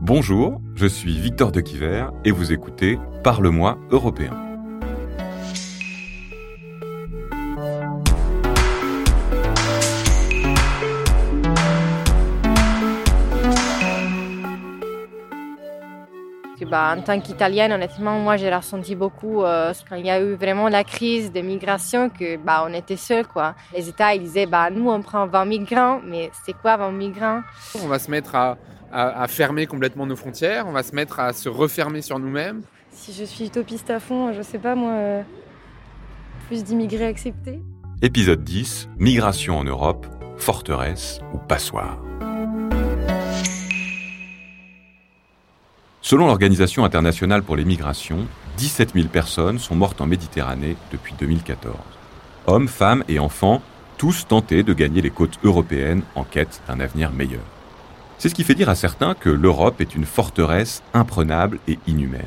Bonjour, je suis Victor de Quiver et vous écoutez Parle-moi européen. Bah, en tant qu'Italienne, honnêtement, moi, j'ai ressenti beaucoup euh, quand il y a eu vraiment la crise de migration que bah, on était seuls. Quoi. Les États, ils disaient, bah, nous, on prend 20 migrants, mais c'est quoi 20 migrants? On va se mettre à, à, fermer complètement nos frontières, on va se mettre à se refermer sur nous-mêmes. Si je suis utopiste à fond, je sais pas moi, euh, plus d'immigrés acceptés. Épisode 10, Migration en Europe, forteresse ou passoire. Selon l'Organisation internationale pour les migrations, 17 000 personnes sont mortes en Méditerranée depuis 2014. Hommes, femmes et enfants, tous tentés de gagner les côtes européennes en quête d'un avenir meilleur. C'est ce qui fait dire à certains que l'Europe est une forteresse imprenable et inhumaine.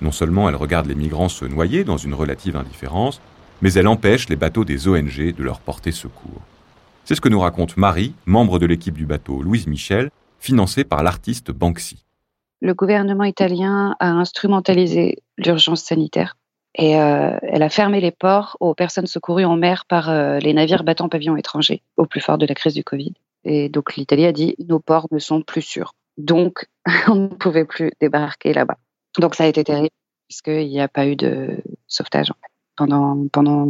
Non seulement elle regarde les migrants se noyer dans une relative indifférence, mais elle empêche les bateaux des ONG de leur porter secours. C'est ce que nous raconte Marie, membre de l'équipe du bateau Louise Michel, financée par l'artiste Banksy. Le gouvernement italien a instrumentalisé l'urgence sanitaire et euh, elle a fermé les ports aux personnes secourues en mer par euh, les navires battant pavillon étranger au plus fort de la crise du Covid. Et donc l'Italie a dit nos ports ne sont plus sûrs. Donc on ne pouvait plus débarquer là-bas. Donc ça a été terrible puisqu'il n'y a pas eu de sauvetage pendant, pendant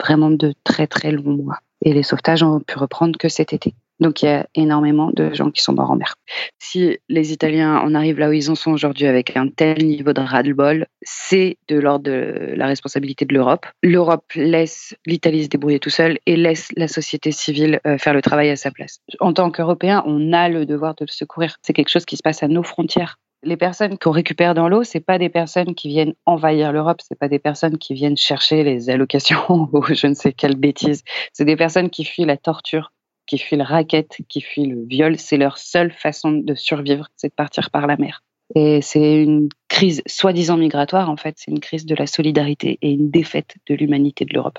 vraiment de très très longs mois. Et les sauvetages ont pu reprendre que cet été. Donc il y a énormément de gens qui sont morts en mer. Si les Italiens en arrivent là où ils en sont aujourd'hui avec un tel niveau de ras-le-bol, c'est de l'ordre de la responsabilité de l'Europe. L'Europe laisse l'Italie se débrouiller tout seul et laisse la société civile euh, faire le travail à sa place. En tant qu'Européens, on a le devoir de le secourir. C'est quelque chose qui se passe à nos frontières. Les personnes qu'on récupère dans l'eau, c'est pas des personnes qui viennent envahir l'Europe, c'est pas des personnes qui viennent chercher les allocations ou je ne sais quelle bêtise. C'est des personnes qui fuient la torture, qui fuient le racket, qui fuient le viol. C'est leur seule façon de survivre, c'est de partir par la mer. Et c'est une crise soi-disant migratoire, en fait, c'est une crise de la solidarité et une défaite de l'humanité de l'Europe.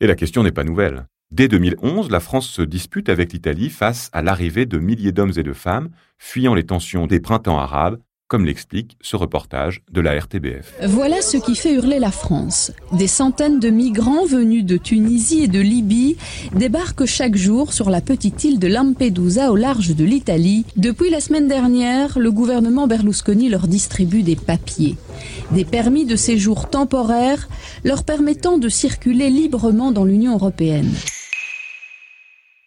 Et la question n'est pas nouvelle. Dès 2011, la France se dispute avec l'Italie face à l'arrivée de milliers d'hommes et de femmes fuyant les tensions des printemps arabes comme l'explique ce reportage de la RTBF. Voilà ce qui fait hurler la France. Des centaines de migrants venus de Tunisie et de Libye débarquent chaque jour sur la petite île de Lampedusa au large de l'Italie. Depuis la semaine dernière, le gouvernement Berlusconi leur distribue des papiers, des permis de séjour temporaires leur permettant de circuler librement dans l'Union européenne.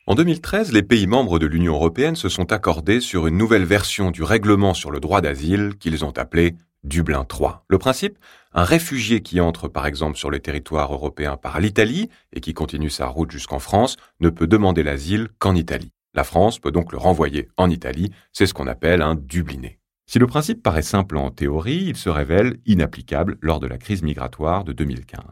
En 2013, les pays membres de l'Union européenne se sont accordés sur une nouvelle version du règlement sur le droit d'asile qu'ils ont appelé Dublin III. Le principe, un réfugié qui entre par exemple sur le territoire européen par l'Italie et qui continue sa route jusqu'en France ne peut demander l'asile qu'en Italie. La France peut donc le renvoyer en Italie, c'est ce qu'on appelle un Dubliné. Si le principe paraît simple en théorie, il se révèle inapplicable lors de la crise migratoire de 2015.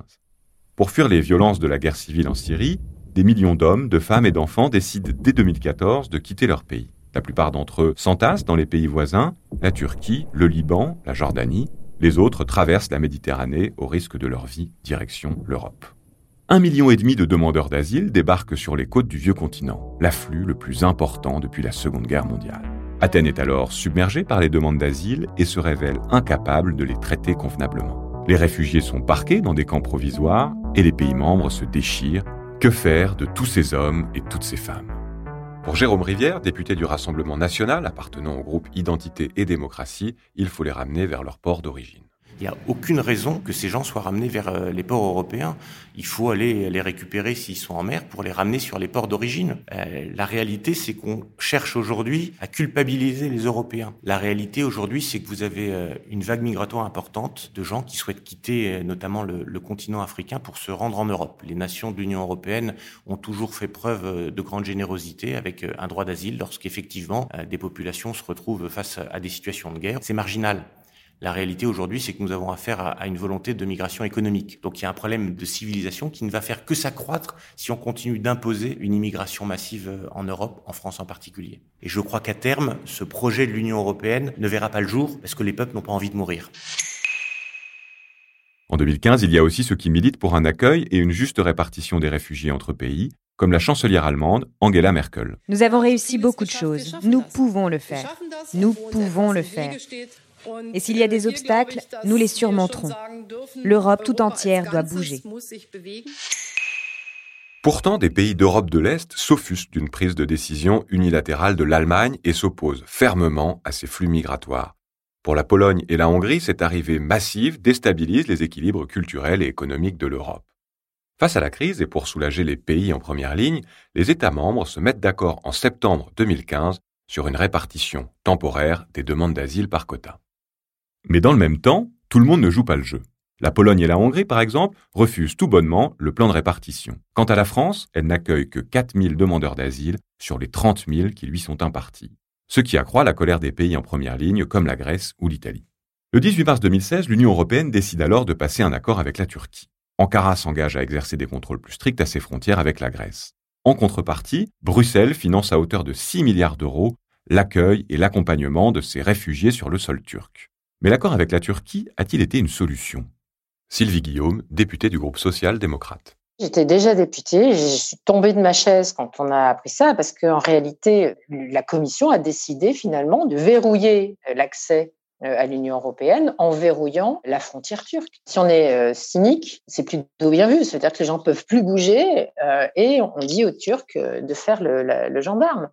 Pour fuir les violences de la guerre civile en Syrie, des millions d'hommes, de femmes et d'enfants décident dès 2014 de quitter leur pays. La plupart d'entre eux s'entassent dans les pays voisins, la Turquie, le Liban, la Jordanie. Les autres traversent la Méditerranée au risque de leur vie, direction l'Europe. Un million et demi de demandeurs d'asile débarquent sur les côtes du vieux continent, l'afflux le plus important depuis la Seconde Guerre mondiale. Athènes est alors submergée par les demandes d'asile et se révèle incapable de les traiter convenablement. Les réfugiés sont parqués dans des camps provisoires et les pays membres se déchirent que faire de tous ces hommes et toutes ces femmes? Pour Jérôme Rivière, député du Rassemblement national appartenant au groupe Identité et démocratie, il faut les ramener vers leur port d'origine. Il n'y a aucune raison que ces gens soient ramenés vers euh, les ports européens. Il faut aller les récupérer s'ils sont en mer pour les ramener sur les ports d'origine. Euh, la réalité, c'est qu'on cherche aujourd'hui à culpabiliser les Européens. La réalité aujourd'hui, c'est que vous avez euh, une vague migratoire importante de gens qui souhaitent quitter notamment le, le continent africain pour se rendre en Europe. Les nations de l'Union européenne ont toujours fait preuve de grande générosité avec un droit d'asile lorsqu'effectivement des populations se retrouvent face à des situations de guerre. C'est marginal la réalité aujourd'hui, c'est que nous avons affaire à, une volonté de migration économique. Donc il y a un problème de civilisation qui ne va faire que s'accroître si on continue d'imposer une immigration massive euh, en Europe, en France en particulier. Et je crois qu'à terme, ce projet de l'Union européenne ne verra pas le jour parce que les peuples n'ont pas envie de mourir. En 2015, il y a aussi ceux qui militent pour un accueil et une juste répartition des réfugiés entre pays, comme la chancelière allemande Angela Merkel. Nous avons réussi beaucoup de choses. Nous pouvons le faire. Nous pouvons le faire. Et s'il y a des obstacles, nous les surmonterons. L'Europe tout entière doit bouger. Pourtant, des pays d'Europe de l'Est s'offusquent d'une prise de décision unilatérale de l'Allemagne et s'opposent fermement à ces flux migratoires. Pour la Pologne et la Hongrie, cette arrivée massive déstabilise les équilibres culturels et économiques de l'Europe. Face à la crise et pour soulager les pays en première ligne, les États membres se mettent d'accord en septembre 2015 sur une répartition temporaire des demandes d'asile par quota. Mais dans le même temps, tout le monde ne joue pas le jeu. La Pologne et la Hongrie, par exemple, refusent tout bonnement le plan de répartition. Quant à la France, elle n'accueille que 4 000 demandeurs d'asile sur les 30 000 qui lui sont impartis. Ce qui accroît la colère des pays en première ligne comme la Grèce ou l'Italie. Le 18 mars 2016, l'Union européenne décide alors de passer un accord avec la Turquie. Ankara s'engage à exercer des contrôles plus stricts à ses frontières avec la Grèce. En contrepartie, Bruxelles finance à hauteur de 6 milliards d'euros l'accueil et l'accompagnement de ces réfugiés sur le sol turc. Mais l'accord avec la Turquie a-t-il été une solution? Sylvie Guillaume, députée du groupe social-démocrate. J'étais déjà députée, je suis tombée de ma chaise quand on a appris ça, parce qu'en réalité, la Commission a décidé finalement de verrouiller l'accès euh, à l'Union européenne en verrouillant la frontière turque. Si on est euh, cynique, c'est plutôt bien vu, c'est-à-dire que les gens peuvent plus bouger euh, et on dit aux Turcs de faire le gendarme.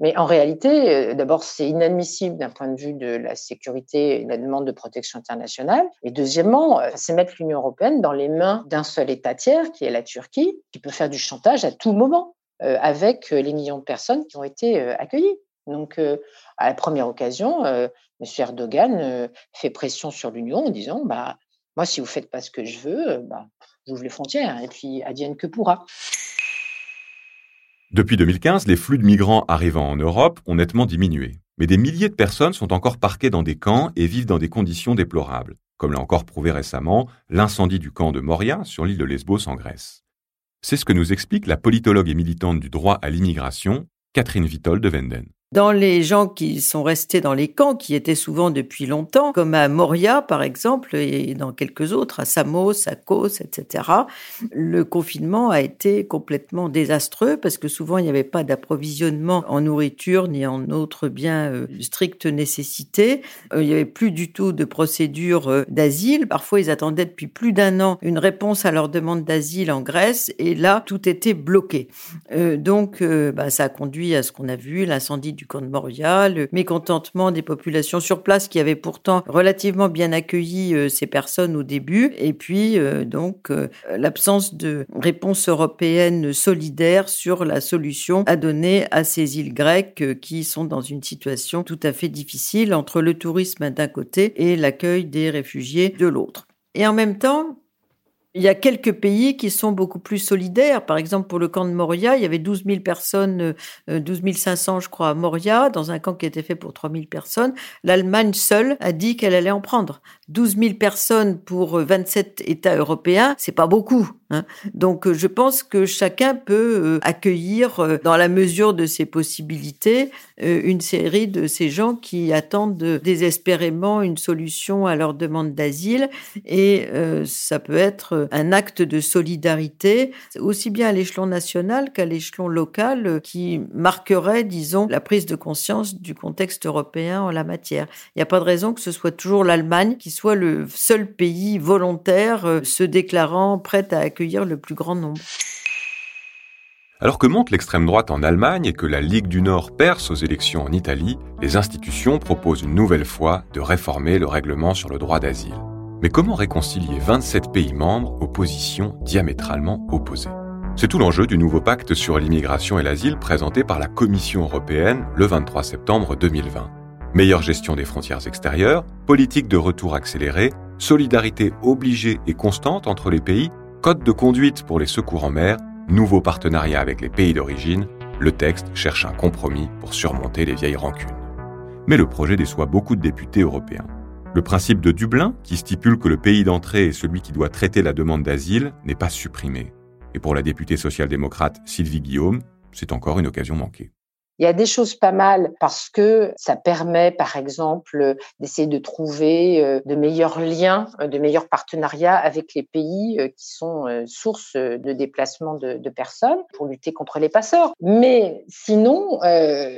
Mais en réalité, euh, d'abord, c'est inadmissible d'un point de vue de la sécurité et de la demande de protection internationale. Et deuxièmement, euh, c'est mettre l'Union européenne dans les mains d'un seul État tiers, qui est la Turquie, qui peut faire du chantage à tout moment euh, avec les millions de personnes qui ont été accueillies. Donc, à la première occasion, M. Erdogan fait pression sur l'Union en disant, bah, moi, si vous faites pas ce que je veux, bah, j'ouvre les frontières et puis advienne que pourra. Depuis 2015, les flux de migrants arrivant en Europe ont nettement diminué. Mais des milliers de personnes sont encore parquées dans des camps et vivent dans des conditions déplorables, comme l'a encore prouvé récemment l'incendie du camp de Moria sur l'île de Lesbos en Grèce. C'est ce que nous explique la politologue et militante du droit à l'immigration, Catherine Vitol de Venden. Dans les gens qui sont restés dans les camps, qui étaient souvent depuis longtemps, comme à Moria par exemple, et dans quelques autres, à Samos, à Kos, etc., le confinement a été complètement désastreux parce que souvent il n'y avait pas d'approvisionnement en nourriture ni en autres biens euh, de stricte nécessité. Euh, il n'y avait plus du tout de procédure euh, d'asile. Parfois ils attendaient depuis plus d'un an une réponse à leur demande d'asile en Grèce et là tout était bloqué. donc bah, ça a conduit à ce qu'on a vu, l'incendie du camp de Moria, le mécontentement des populations sur place qui avaient pourtant relativement bien accueilli euh, ces personnes au début, et puis euh, donc euh, l'absence de réponse européenne solidaire sur la solution à donner à ces îles grecques qui sont dans une situation tout à fait difficile entre le tourisme d'un côté et l'accueil des réfugiés de l'autre. Et en même temps, il y a quelques pays qui sont beaucoup plus solidaires. Par exemple, pour le camp de Moria, il y avait 12 000 personnes, 12 euh, 500, je crois, à Moria, dans un camp qui était fait pour 3 000 personnes. L'Allemagne seule a dit qu'elle allait en prendre. 12 000 personnes pour 27 États européens, c'est pas beaucoup. Hein. Donc, euh, je pense que chacun peut euh, accueillir, euh, dans la mesure de ses possibilités, une série de ces gens qui attendent désespérément une solution à leur demande d'asile. Et ça peut être un acte de solidarité, aussi bien à l'échelon national qu'à l'échelon local, qui marquerait, disons, la prise de conscience du contexte européen en la matière. Il n'y a pas de raison que ce soit toujours l'Allemagne qui soit le seul pays volontaire se déclarant prêt à accueillir le plus grand nombre. Alors que monte l'extrême droite en Allemagne et que la Ligue du Nord perce aux élections en Italie, les institutions proposent une nouvelle fois de réformer le règlement sur le droit d'asile. Mais comment réconcilier 27 pays membres aux positions diamétralement opposées? C'est tout l'enjeu du nouveau pacte sur l'immigration et l'asile présenté par la Commission européenne le 23 septembre 2020. Meilleure gestion des frontières extérieures, politique de retour accélérée, solidarité obligée et constante entre les pays Code de conduite pour les secours en mer, nouveau partenariat avec les pays d'origine, le texte cherche un compromis pour surmonter les vieilles rancunes. Mais le projet déçoit beaucoup de députés européens. Le principe de Dublin, qui stipule que le pays d'entrée est celui qui doit traiter la demande d'asile, n'est pas supprimé. Et pour la députée social-démocrate Sylvie Guillaume, c'est encore une occasion manquée. Il y a des choses pas mal parce que ça permet, par exemple, d'essayer de trouver euh, de meilleurs liens, euh, de meilleurs partenariats avec les pays euh, qui sont source de déplacement de, personnes pour lutter contre les passeurs. Mais sinon,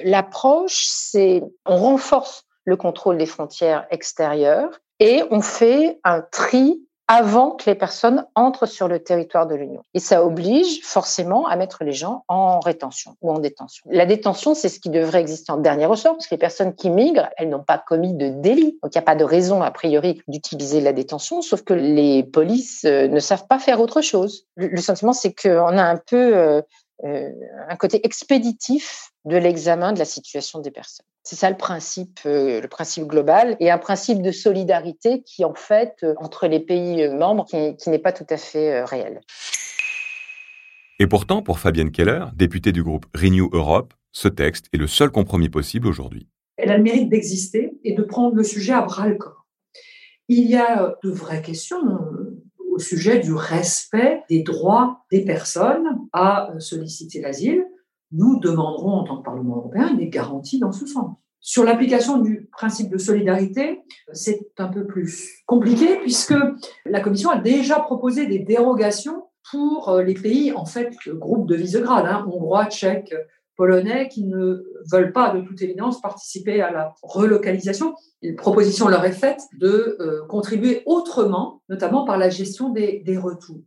l'approche, c'est on renforce le contrôle des frontières extérieures et on fait un tri avant que les personnes entrent sur le territoire de l'Union. Et ça oblige forcément à mettre les gens en rétention ou en détention. La détention, c'est ce qui devrait exister en dernier ressort, parce que les personnes qui migrent, elles n'ont pas commis de délit. Donc il n'y a pas de raison, a priori, d'utiliser la détention, sauf que les polices euh, ne savent pas faire autre chose. Le sentiment, c'est qu'on a un peu euh, euh, un côté expéditif de l'examen de la situation des personnes. C'est ça le principe, euh, le principe global, et un principe de solidarité qui, en fait, euh, entre les pays membres, qui, n'est pas tout à fait réel. Et pourtant, pour Fabienne Keller, députée du groupe Renew Europe, ce texte est le seul compromis possible aujourd'hui. Elle a le mérite d'exister et de prendre le sujet à bras le corps. Il y a de vraies questions au sujet du respect des droits des personnes à solliciter l'asile. Nous demanderons en tant que Parlement européen des garanties dans ce sens. Sur l'application du principe de solidarité, c'est un peu plus compliqué puisque la Commission a déjà proposé des dérogations pour les pays, en fait, groupe de Visegrad, hein, hongrois, tchèques, polonais qui ne veulent pas, de toute évidence, participer à la relocalisation. Une proposition leur est faite de euh, contribuer autrement, notamment par la gestion des, retours.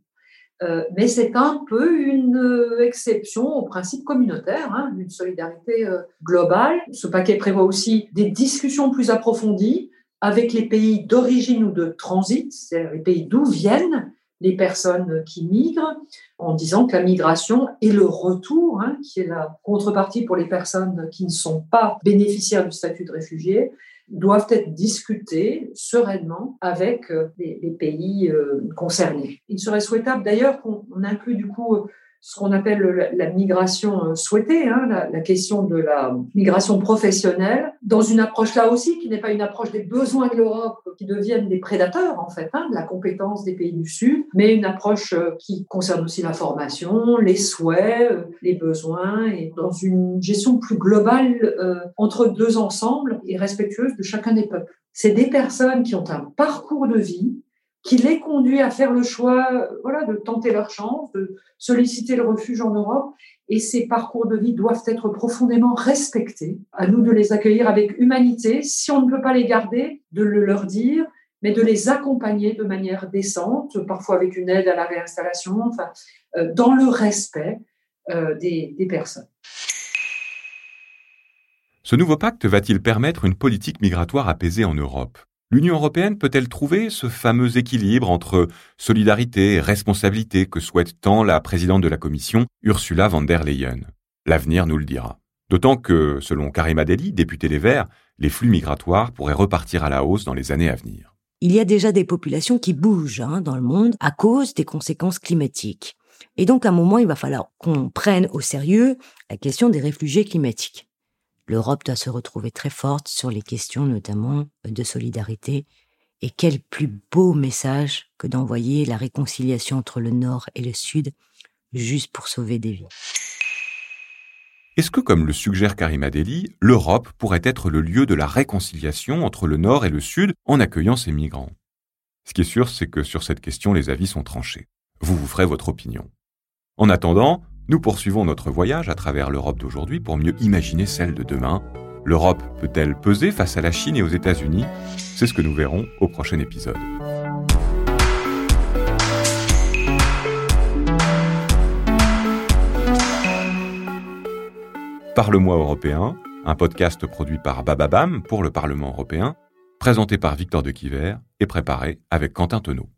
Euh, mais c'est un peu une euh, exception au principe communautaire, hein, d'une solidarité globale. Ce paquet prévoit aussi des discussions plus approfondies avec les pays d'origine ou de transit, c'est-à-dire les pays d'où viennent les personnes qui migrent, en disant que la migration et le retour, hein, qui est la contrepartie pour les personnes qui ne sont pas bénéficiaires du statut de réfugié, doivent être discutés sereinement avec euh, les, pays euh, concernés. Il serait souhaitable d'ailleurs qu'on inclue du coup ce qu'on appelle la, migration euh, souhaitée, hein, la, question de la migration professionnelle, dans une approche là aussi qui n'est pas une approche des besoins de l'Europe qui deviennent des prédateurs en fait, hein, de la compétence des pays du Sud, mais une approche euh, qui concerne aussi la formation, les souhaits, euh, les besoins, et dans une gestion plus globale entre deux ensembles et respectueuse de chacun des peuples. C'est des personnes qui ont un parcours de vie qui les conduit à faire le choix voilà, de tenter leur chance, de solliciter le refuge en Europe. Et ces parcours de vie doivent être profondément respectés. À nous de les accueillir avec humanité. Si on ne peut pas les garder, de le leur dire, mais de les accompagner de manière décente, parfois avec une aide à la réinstallation, enfin, euh, dans le respect euh, des personnes. Ce nouveau pacte va-t-il permettre une politique migratoire apaisée en Europe? L'Union européenne peut-elle trouver ce fameux équilibre entre solidarité et responsabilité que souhaite tant la présidente de la Commission, Ursula von der Leyen? L'avenir nous le dira. D'autant que, selon Karima Deli, députée des Verts, les flux migratoires pourraient repartir à la hausse dans les années à venir. Il y a déjà des populations qui bougent hein, dans le monde à cause des conséquences climatiques. Et donc, à un moment, il va falloir qu'on prenne au sérieux la question des réfugiés climatiques l'Europe doit se retrouver très forte sur les questions notamment de solidarité. Et quel plus beau message que d'envoyer la réconciliation entre le Nord et le Sud juste pour sauver des vies. Est-ce que, comme le suggère Karima Deli, l'Europe pourrait être le lieu de la réconciliation entre le Nord et le Sud en accueillant ces migrants? Ce qui est sûr, c'est que sur cette question, les avis sont tranchés. Vous vous ferez votre opinion. En attendant, nous poursuivons notre voyage à travers l'Europe d'aujourd'hui pour mieux imaginer celle de demain. L'Europe peut-elle peser face à la Chine et aux États-Unis? C'est ce que nous verrons au prochain épisode. Parle-moi européen, un podcast produit par Bababam pour le Parlement européen, présenté par Victor de Quiver et préparé avec Quentin Tenot.